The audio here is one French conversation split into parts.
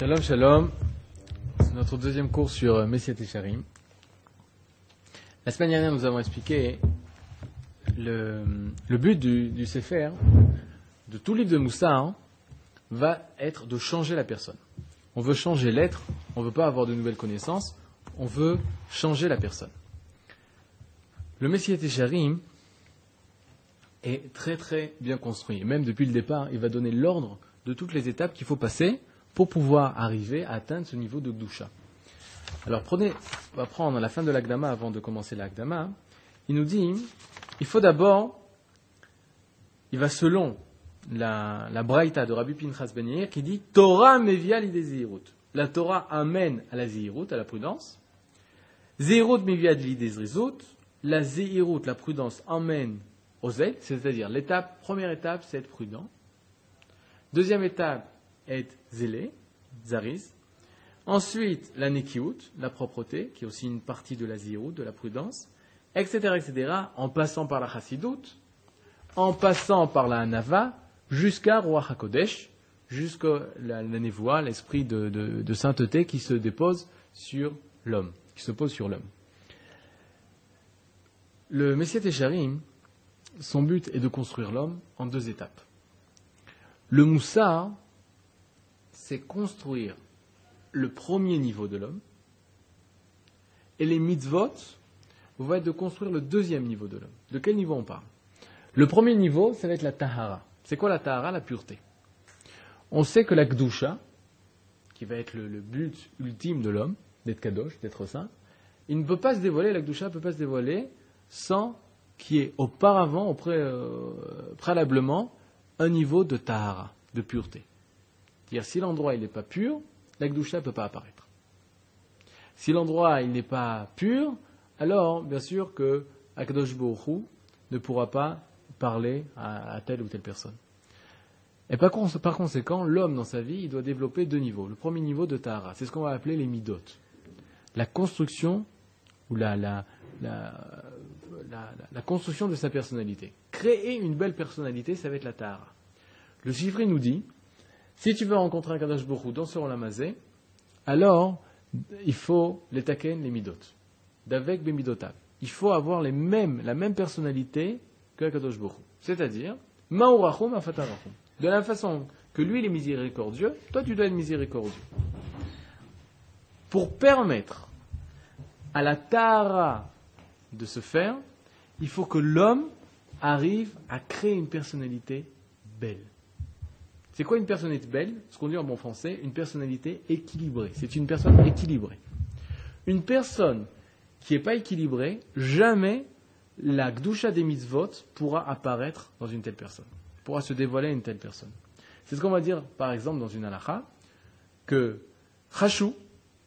Shalom, shalom. C'est notre deuxième cours sur euh, Messiat et Sharim. La semaine dernière, nous avons expliqué le, le but du, du Sefer, de tout livre de Moussa, hein, va être de changer la personne. On veut changer l'être, on ne veut pas avoir de nouvelles connaissances, on veut changer la personne. Le Messiat et Sharim est très très bien construit. Même depuis le départ, il va donner l'ordre de toutes les étapes qu'il faut passer pour pouvoir arriver à atteindre ce niveau de Gdusha. Alors prenez, on va prendre la fin de l'Agdama avant de commencer l'Agdama. Il nous dit, il faut d'abord, il va selon la, la Braïta de Rabbi Pinchas Ben Yair qui dit Torah mevia l'idée La Torah amène à la zihirut, à la prudence. Zihirut mevia l'idée La zihirut, la prudence, amène au zèle, c'est-à-dire l'étape, première étape, c'est être prudent. Deuxième étape, être zélé, zaris. Ensuite, la nekiut, la propreté, qui est aussi une partie de la zirut, de la prudence, etc., etc., en passant par la chassidout, en passant par la nava, jusqu'à Roi HaKodesh, jusqu'à la, la l'esprit de, sainteté qui se dépose sur l'homme, qui se pose sur l'homme. Le Messiah Tesharim, son but est de construire l'homme en deux étapes. Le Moussa, c'est construire le premier niveau de l'homme, et les mitzvot vont être de construire le deuxième niveau de l'homme. De quel niveau on parle? Le premier niveau, ça va être la tahara. C'est quoi la tahara? La pureté. On sait que la gdusha, qui va être le, but ultime de l'homme, d'être kadosh, d'être saint, il ne peut pas se dévoiler, la gdusha ne peut pas se dévoiler sans qu'il y ait auparavant, euh, préalablement, un niveau de tahara, de pureté. C'est-à-dire, si l'endroit n'est pas pur, la ne peut pas apparaître. Si l'endroit n'est pas pur, alors, bien sûr que Akadosh Hu ne pourra pas parler à, telle ou telle personne. Et par, conséquent, l'homme dans sa vie, il doit développer deux niveaux. Le premier niveau de Tahara, c'est ce qu'on va appeler les midot. La construction ou la, la, construction de sa personnalité. Créer une belle personnalité, ça va être la Tahara. Le chiffre nous dit, si tu veux rencontrer un Kadosh Borou dans ce Olamazé, alors il faut les taken, les midot. D'avec bemidotav. Il faut avoir la même personnalité que Kadosh Borou. C'est-à-dire, ma'urachum afatarachum. De la façon que lui il est miséricordieux, toi tu dois être miséricordieux. Pour permettre à la Tara de se faire, il faut que l'homme arrive à créer une personnalité belle. C'est quoi une personnalité belle? Ce qu'on dit en bon français, une personnalité équilibrée. C'est une personne équilibrée. Une personne qui n'est pas équilibrée, jamais la gdusha des mitzvot pourra apparaître dans une telle personne, pourra se dévoiler à une telle personne. C'est ce qu'on va dire, par exemple, dans une halakha, que chashu,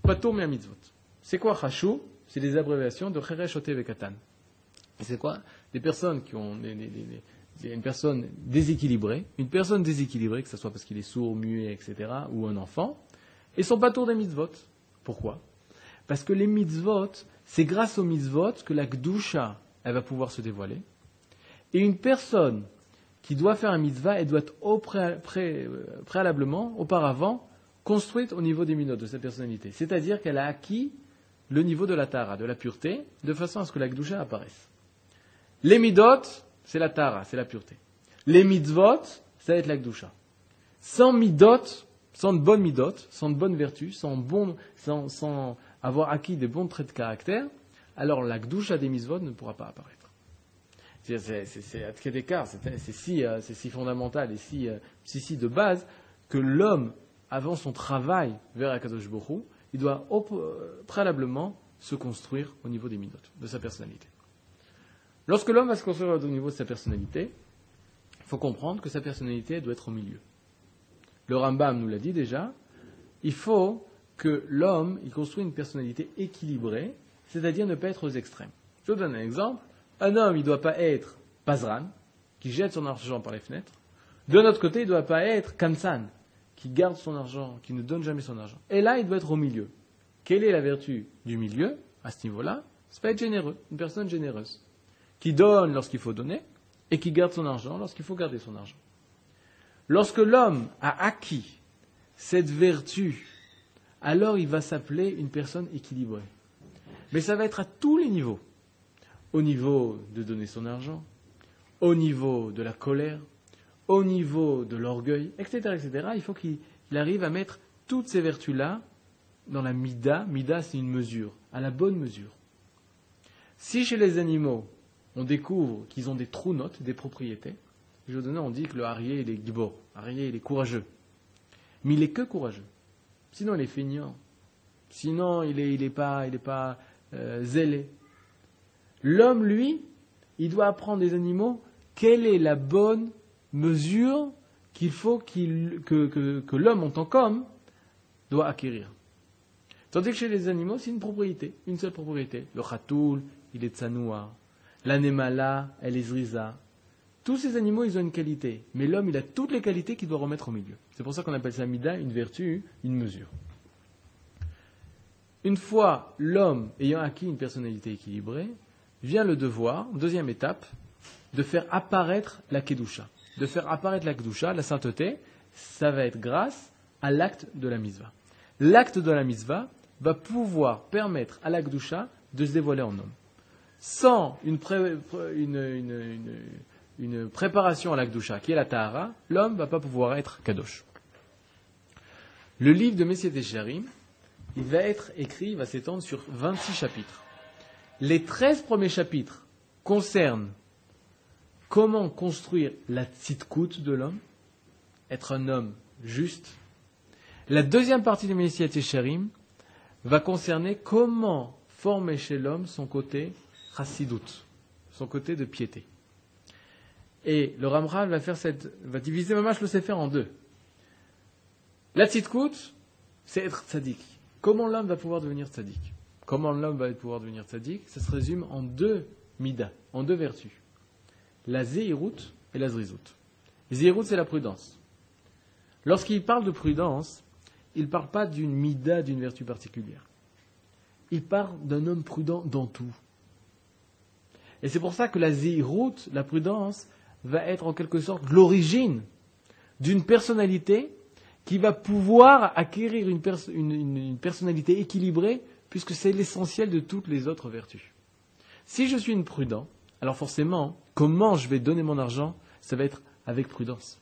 pato mitzvot. C'est quoi chashu? C'est des abréviations de cheresh vekatan. Et c'est quoi? Des personnes qui ont une personne déséquilibrée, une personne déséquilibrée, que ce soit parce qu'il est sourd, muet, etc., ou un enfant, et son tour des mitzvot. Pourquoi? Parce que les mitzvot, c'est grâce aux mitzvot que la gdusha, elle va pouvoir se dévoiler. Et une personne qui doit faire un mitzvah, elle doit être au préalablement, auparavant, construite au niveau des minotes de sa personnalité. C'est-à-dire qu'elle a acquis le niveau de la tara, de la pureté, de façon à ce que la gdusha apparaisse. Les midot, c'est la tara, c'est la pureté. Les mitzvot, ça va être la gdusha. Sans midot, sans de bonnes midot, sans de bonnes vertus, sans, bon, sans, avoir acquis des bons traits de caractère, alors la gdusha des mitzvot ne pourra pas apparaître. C'est si, euh, si, fondamental et si, euh, si, si, de base que l'homme, avant son travail vers Akadosh Borou, il doit euh, préalablement se construire au niveau des midot, de sa personnalité. Lorsque l'homme va se construire au niveau de sa personnalité, il faut comprendre que sa personnalité doit être au milieu. Le Rambam nous l'a dit déjà, il faut que l'homme il construit une personnalité équilibrée, c'est-à-dire ne pas être aux extrêmes. Je vous donne un exemple. Un homme, il ne doit pas être Pazran, qui jette son argent par les fenêtres. De notre côté, il ne doit pas être Kansan, qui garde son argent, qui ne donne jamais son argent. Et là, il doit être au milieu. Quelle est la vertu du milieu, à ce niveau-là C'est pas être généreux, une personne généreuse qui donne lorsqu'il faut donner et qui garde son argent lorsqu'il faut garder son argent. Lorsque l'homme a acquis cette vertu alors il va s'appeler une personne équilibrée. Mais ça va être à tous les niveaux. Au niveau de donner son argent, au niveau de la colère, au niveau de l'orgueil, etc., etc. Il faut qu'il arrive à mettre toutes ces vertus-là dans la mida. Mida, c'est une mesure, à la bonne mesure. Si chez les animaux, on découvre qu'ils ont des trous notes, des propriétés, donne, on dit que le harrier, il est gibor, harrier, il est courageux. Mais il est que courageux. Sinon, il est feignant. Sinon, il n'est est pas, il est pas euh, zélé. L'homme, lui, il doit apprendre des animaux quelle est la bonne mesure qu'il faut que l'homme en tant qu'homme doit acquérir. Tandis que chez les animaux, c'est une propriété, une seule propriété. Le khatoul, il est tsanoua. L'anémala, elle est zriza. Tous ces animaux, ils ont une qualité. Mais l'homme, il a toutes les qualités qu'il doit remettre au milieu. C'est pour ça qu'on appelle ça mida, une vertu, une mesure. Une fois l'homme ayant acquis une personnalité équilibrée, vient le devoir, deuxième étape, de faire apparaître la kedusha. De faire apparaître la kedusha, la sainteté, ça va être grâce à l'acte de la misva. L'acte de la misva va pouvoir permettre à la kedusha de se dévoiler en homme. Sans une, préparation à la kedusha, qui est la tahara, l'homme ne va pas pouvoir être kadosh. Le livre de Messier Tesharim, il va être écrit, il va s'étendre sur 26 chapitres. Les 13 premiers chapitres concernent comment construire la tzitkout de l'homme, être un homme juste. La deuxième partie de Messiah Tesharim va concerner comment former chez l'homme son côté son côté de piété. Et le Ramral va faire cette, va diviser Mamash le Sefer en deux. La tzitkout, c'est être tzaddik. Comment l'homme va pouvoir devenir tzaddik Comment l'homme va pouvoir devenir tzaddik Ça se résume en deux midas, en deux vertus. La zéhirout et la zrizout. Zéhirout, c'est la prudence. Lorsqu'il parle de prudence, il ne parle pas d'une mida, d'une vertu particulière. Il parle d'un homme prudent dans tout. Et c'est pour ça que la zéhirout, la prudence, va être en quelque sorte l'origine d'une personnalité qui va pouvoir acquérir une, personnalité équilibrée, puisque c'est l'essentiel de toutes les autres vertus. Si je suis une prudent, alors forcément, comment je vais donner mon argent, ça va être avec prudence.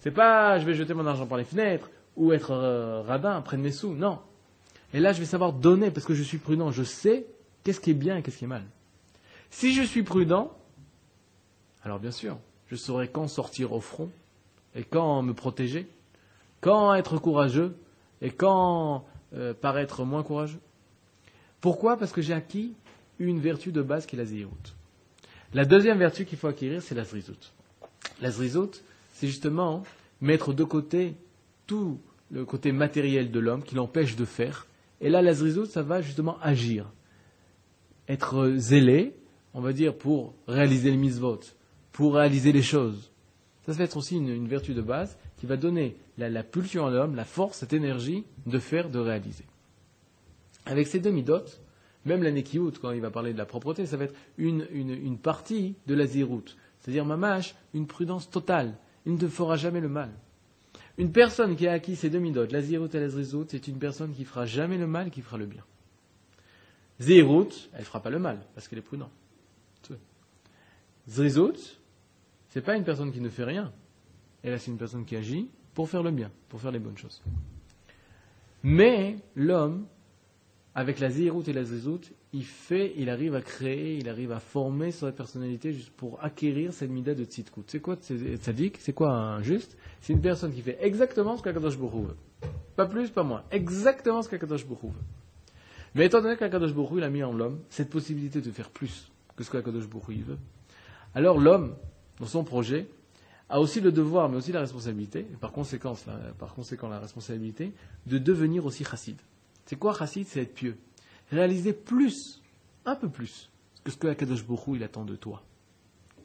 C'est pas je vais jeter mon argent par les fenêtres ou être euh, radin, prendre mes sous, non. Et là, je vais savoir donner parce que je suis prudent. Je sais qu'est-ce qui est bien et qu'est-ce qui est mal. Si je suis prudent, alors bien sûr, je saurai quand sortir au front et quand me protéger quand être courageux et quand euh, paraître moins courageux. Pourquoi? Parce que j'ai acquis une vertu de base qui est la zéhout. La deuxième vertu qu'il faut acquérir, c'est la zrizout. La zrizout, c'est justement mettre de côté tout le côté matériel de l'homme qui l'empêche de faire. Et là, la zrizout, ça va justement agir. Être zélé, on va dire, pour réaliser les mitzvot, pour réaliser les choses. Ça, va être aussi une vertu de base qui va donner la, pulsion à l'homme, la force, cette énergie de faire, de réaliser. Avec ces deux midotes, même la Nekiout, quand il va parler de la propreté, ça va être une, partie de la zirout. C'est-à-dire, mamash, une prudence totale. Il ne te fera jamais le mal. Une personne qui a acquis ces deux midotes, la zirout et la zrizout, c'est une personne qui fera jamais le mal, qui fera le bien. Zirout, elle ne fera pas le mal, parce qu'elle est prudente. Zrizout, c'est pas une personne qui ne fait rien, et là, c'est une personne qui agit pour faire le bien, pour faire les bonnes choses. Mais l'homme, avec la zérout et la zézout, il fait, il arrive à créer, il arrive à former sa personnalité juste pour acquérir cette mida de tzitkut. C'est quoi tzaddik C'est quoi un juste? C'est une personne qui fait exactement ce qu'Akadosh Baruch veut. Pas plus, pas moins. Exactement ce qu'Akadosh Baruch veut. Mais étant donné qu'Akadosh Baruch il a mis en l'homme cette possibilité de faire plus que ce qu'Akadosh Baruch veut, alors l'homme, dans son projet, a aussi le devoir, mais aussi la responsabilité, et par, conséquent, la, par conséquent la responsabilité, de devenir aussi chassid. C'est quoi chassid? C'est être pieux. Réaliser plus, un peu plus, que ce que Akadosh Bokhu il attend de toi.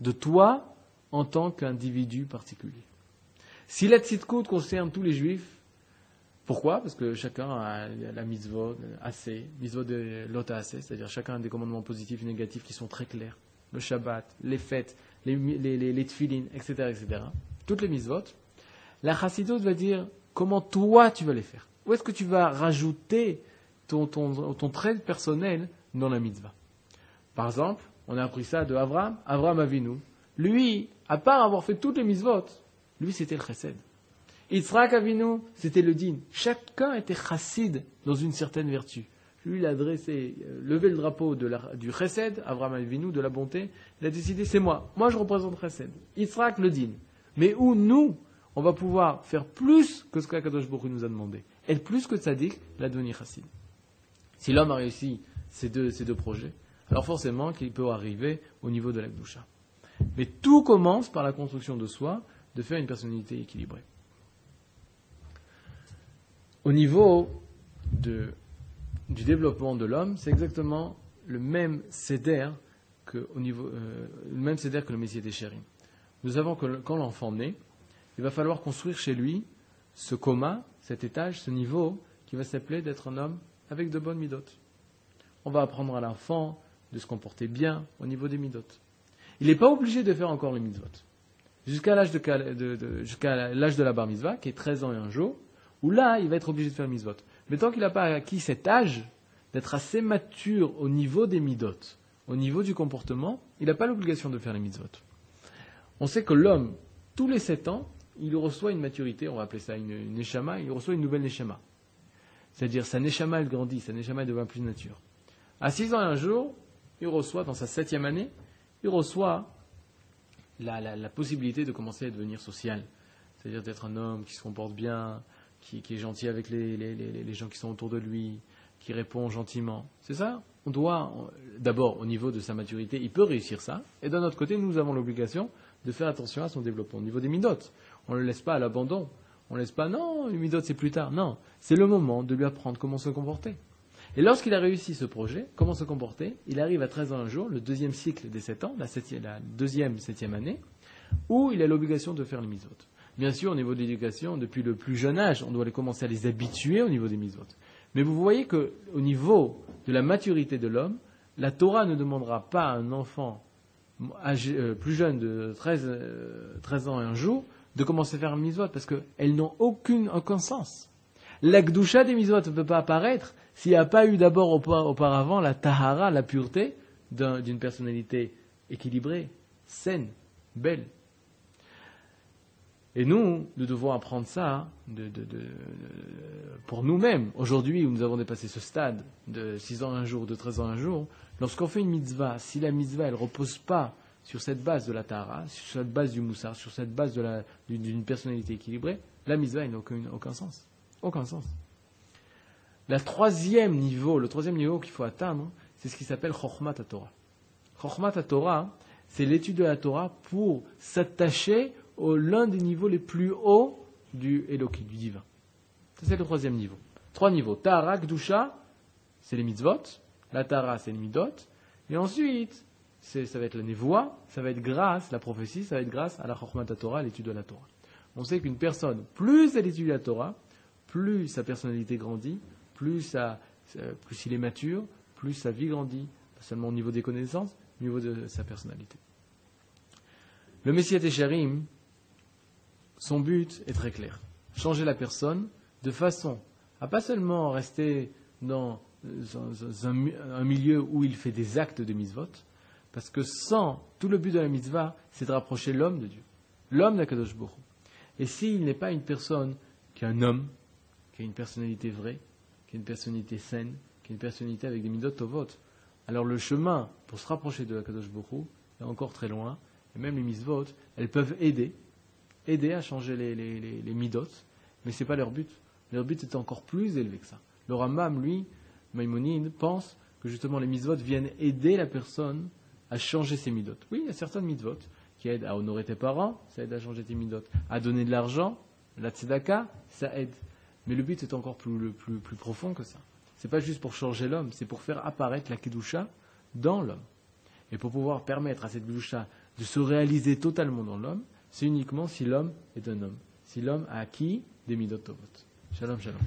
De toi en tant qu'individu particulier. Si la tzidkout concerne tous les juifs, pourquoi? Parce que chacun a la mitzvot assez, mitzvot de l'ota assez, c'est-à-dire chacun a des commandements positifs et négatifs qui sont très clairs. Le Shabbat, les fêtes, les, les, etc., etc., toutes les mitzvot, la chassidut va dire comment toi tu vas les faire? Où est-ce que tu vas rajouter ton, ton, ton trait personnel dans la mitzvah? Par exemple, on a appris ça de Avram, Avram Avinu. Lui, à part avoir fait toutes les mitzvot, lui c'était le chesed. Yitzhak Avinu, c'était le din. Chacun était chassid dans une certaine vertu. Lui, il a dressé, euh, levé le drapeau du chesed, Avram Avinu, de la bonté. Il a décidé, c'est moi. Moi, je représente chesed. Yitzhak, le din. Mais où nous, on va pouvoir faire plus que ce qu'Akadosh Baruch nous a demandé. Être plus que tzaddik, la devenir chassid. Si l'homme a réussi ces deux, ces deux projets, alors forcément qu'il peut arriver au niveau de la Gdusha. Mais tout commence par la construction de soi, de faire une personnalité équilibrée. Au niveau du développement de l'homme, c'est exactement le même cédère que, euh, le même cédère que Messie des chéris. Nous savons que quand l'enfant naît, il va falloir construire chez lui ce coma, cet étage, ce niveau qui va s'appeler d'être un homme avec de bonnes midotes. On va apprendre à l'enfant de se comporter bien au niveau des midotes. Il n'est pas obligé de faire encore les mitzvot. Jusqu'à l'âge de, jusqu'à l'âge de la bar mitzvah, qui est 13 ans et un jour, où là, il va être obligé de faire mitzvot. Mais tant qu'il n'a pas acquis cet âge d'être assez mature au niveau des midotes, au niveau du comportement, il n'a pas l'obligation de faire les mitzvot. On sait que l'homme, tous les 7 ans, il reçoit une maturité, on va appeler ça une, une il reçoit une nouvelle neshama. C'est-à-dire, sa neshama, elle grandit, sa neshama, elle devient plus nature. À 6 ans et un jour, il reçoit, dans sa septième année, il reçoit la, possibilité de commencer à devenir social. C'est-à-dire d'être un homme qui se comporte bien, qui, est gentil avec les, gens qui sont autour de lui, qui répond gentiment. C'est ça On doit, d'abord, au niveau de sa maturité, il peut réussir ça. Et d'un autre côté, nous avons l'obligation de faire attention à son développement. Au niveau des midotes, on ne le laisse pas à l'abandon. On ne laisse pas, non, les midotes c'est plus tard. Non, c'est le moment de lui apprendre comment se comporter. Et lorsqu'il a réussi ce projet, comment se comporter Il arrive à 13 ans un jour, le deuxième cycle des 7 ans, la, deuxième, septième année, où il a l'obligation de faire les mitzvot. Bien sûr, au niveau de l'éducation, depuis le plus jeune âge, on doit les commencer à les habituer au niveau des mitzvot. Mais vous voyez qu'au niveau de la maturité de l'homme, la Torah ne demandera pas à un enfant euh, plus jeune de 13, euh, ans et un jour de commencer à faire un mitzvot parce qu'elles n'ont aucun sens. La gdusha des mitzvot ne peut pas apparaître s'il n'y a pas eu d'abord auparavant la tahara, la pureté d'une personnalité équilibrée, saine, belle. Et nous, nous devons apprendre ça pour nous-mêmes. Aujourd'hui, où nous avons dépassé ce stade de 6 ans un jour, de 13 ans un jour, lorsqu'on fait une mitzvah, si la mitzvah ne repose pas sur cette base de la tahara, sur cette base du moussard, sur cette base d'une personnalité équilibrée, la mitzvah n'a aucun, aucun sens. Aucun sens. Le troisième niveau, le troisième niveau qu'il faut atteindre, c'est ce qui s'appelle Chokhmat Torah. Chokhmat Torah, c'est l'étude de la Torah pour s'attacher au l'un des niveaux les plus hauts du Eloki, du divin. C'est le troisième niveau. Trois niveaux. Tahara, Gdusha, c'est les mitzvot. La Tahara, c'est les midot. Et ensuite, ça va être la névoie, ça va être grâce, la prophétie, ça va être grâce à la Chokhmat Torah, l'étude de la Torah. On sait qu'une personne, plus elle étudie la Torah, plus sa personnalité grandit, plus, plus il est mature, plus sa vie grandit, pas seulement au niveau des connaissances, au niveau de sa personnalité. Le Messie Técharim, son but est très clair. Changer la personne de façon à pas seulement rester dans un, milieu où il fait des actes de mitzvot, parce que sans, tout le but de la mitzvah, c'est de rapprocher l'homme de Dieu, l'homme d'Akadosh Baruch. Et s'il n'est pas une personne qui est un homme, qui a une personnalité vraie, qui est une personnalité saine, qui est une personnalité avec des midot vote. alors le chemin pour se rapprocher de la Kadosh Bokhu est encore très loin, et même les mitzvot, elles peuvent aider, aider à changer les, les, les, midot, mais ce n'est pas leur but. Leur but est encore plus élevé que ça. Le Ramam, lui, Maïmonide, pense que justement les mitzvot viennent aider la personne à changer ses midot. Oui, il y a certaines mitzvot qui aident à honorer tes parents, ça aide à changer tes midot. À donner de l'argent, la tzedaka, ça aide. Mais le but est encore plus, plus, plus profond que ça. Ce n'est pas juste pour changer l'homme, c'est pour faire apparaître la Kedusha dans l'homme. Et pour pouvoir permettre à cette Kedusha de se réaliser totalement dans l'homme, c'est uniquement si l'homme est un homme. Si l'homme a acquis des Midot. Shalom, shalom.